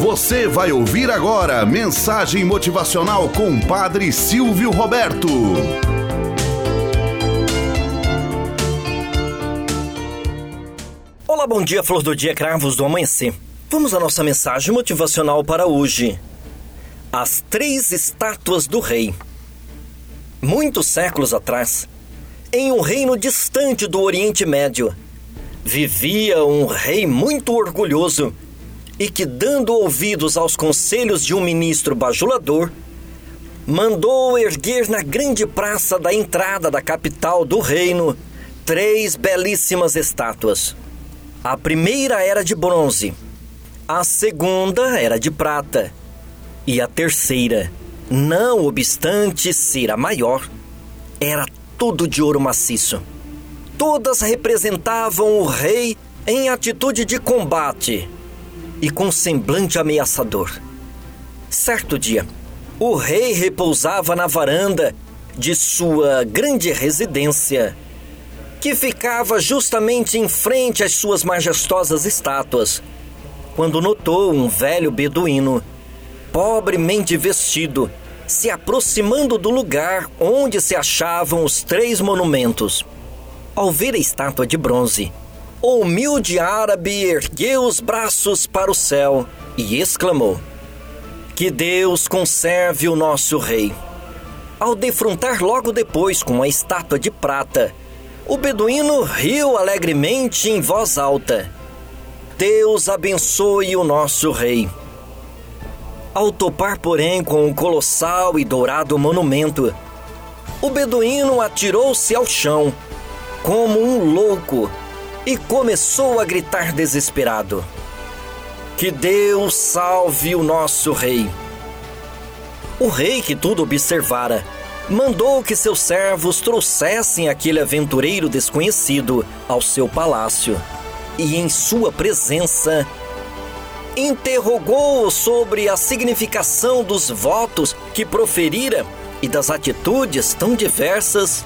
Você vai ouvir agora mensagem motivacional com Padre Silvio Roberto. Olá, bom dia, flor do dia, cravos do amanhecer. Vamos à nossa mensagem motivacional para hoje. As três estátuas do rei. Muitos séculos atrás, em um reino distante do Oriente Médio, vivia um rei muito orgulhoso e que, dando ouvidos aos conselhos de um ministro bajulador, mandou erguer na grande praça da entrada da capital do reino três belíssimas estátuas. A primeira era de bronze, a segunda era de prata e a terceira, não obstante ser a maior, era tudo de ouro maciço. Todas representavam o rei em atitude de combate e com semblante ameaçador. Certo dia, o rei repousava na varanda de sua grande residência, que ficava justamente em frente às suas majestosas estátuas, quando notou um velho beduíno, pobremente vestido, se aproximando do lugar onde se achavam os três monumentos. Ao ver a estátua de bronze, o humilde árabe ergueu os braços para o céu e exclamou: Que Deus conserve o nosso rei. Ao defrontar logo depois com a estátua de prata, o beduíno riu alegremente em voz alta: Deus abençoe o nosso rei. Ao topar, porém, com o colossal e dourado monumento, o beduíno atirou-se ao chão, como um louco, e começou a gritar desesperado: Que Deus salve o nosso rei! O rei, que tudo observara, mandou que seus servos trouxessem aquele aventureiro desconhecido ao seu palácio e, em sua presença, interrogou-o sobre a significação dos votos que proferira e das atitudes tão diversas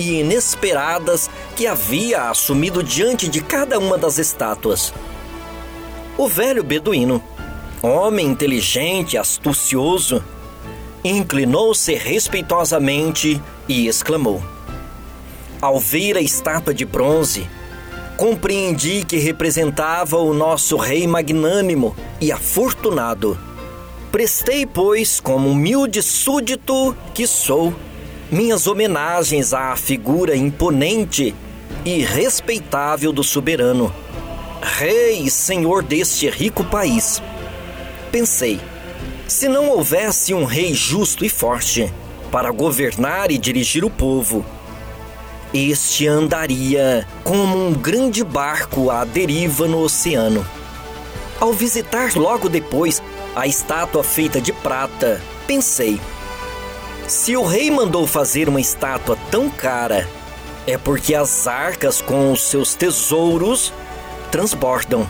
e inesperadas que havia assumido diante de cada uma das estátuas. O velho beduíno, homem inteligente e astucioso, inclinou-se respeitosamente e exclamou: Ao ver a estátua de bronze, compreendi que representava o nosso rei magnânimo e afortunado. Prestei, pois, como humilde súdito que sou, minhas homenagens à figura imponente e respeitável do soberano, rei e senhor deste rico país. Pensei, se não houvesse um rei justo e forte para governar e dirigir o povo, este andaria como um grande barco à deriva no oceano. Ao visitar logo depois a estátua feita de prata, pensei: se o rei mandou fazer uma estátua tão cara, é porque as arcas com os seus tesouros transbordam.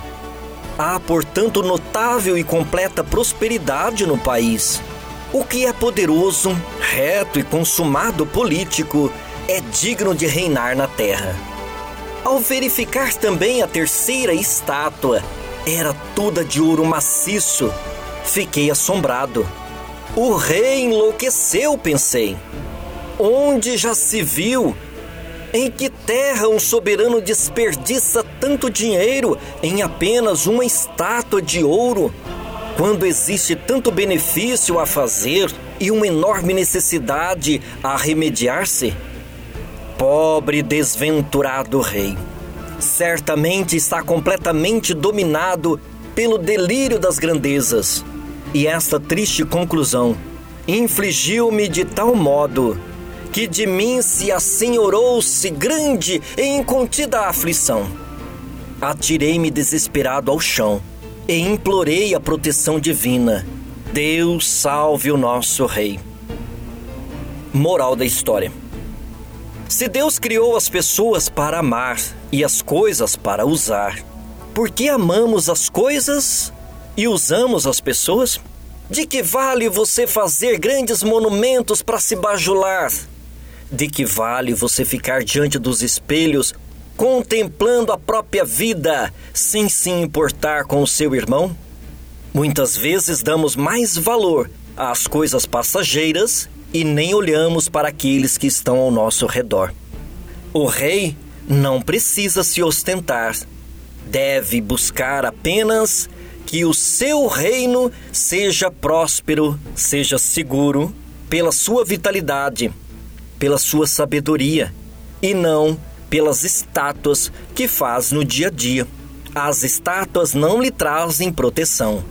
Há, portanto, notável e completa prosperidade no país. O que é poderoso, reto e consumado político é digno de reinar na terra. Ao verificar também a terceira estátua, era toda de ouro maciço, fiquei assombrado. O rei enlouqueceu, pensei. Onde já se viu? Em que terra um soberano desperdiça tanto dinheiro em apenas uma estátua de ouro, quando existe tanto benefício a fazer e uma enorme necessidade a remediar-se? Pobre desventurado rei, certamente está completamente dominado pelo delírio das grandezas. E esta triste conclusão infligiu-me de tal modo que de mim se assenhorou-se grande e incontida aflição. Atirei-me desesperado ao chão e implorei a proteção divina. Deus salve o nosso rei. Moral da história. Se Deus criou as pessoas para amar e as coisas para usar, por que amamos as coisas e usamos as pessoas? De que vale você fazer grandes monumentos para se bajular? De que vale você ficar diante dos espelhos contemplando a própria vida sem se importar com o seu irmão? Muitas vezes damos mais valor às coisas passageiras e nem olhamos para aqueles que estão ao nosso redor. O rei não precisa se ostentar, deve buscar apenas que o seu reino seja próspero, seja seguro, pela sua vitalidade, pela sua sabedoria, e não pelas estátuas que faz no dia a dia. As estátuas não lhe trazem proteção,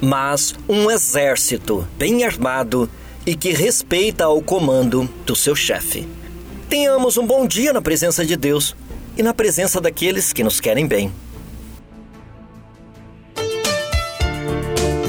mas um exército bem armado e que respeita ao comando do seu chefe. Tenhamos um bom dia na presença de Deus e na presença daqueles que nos querem bem.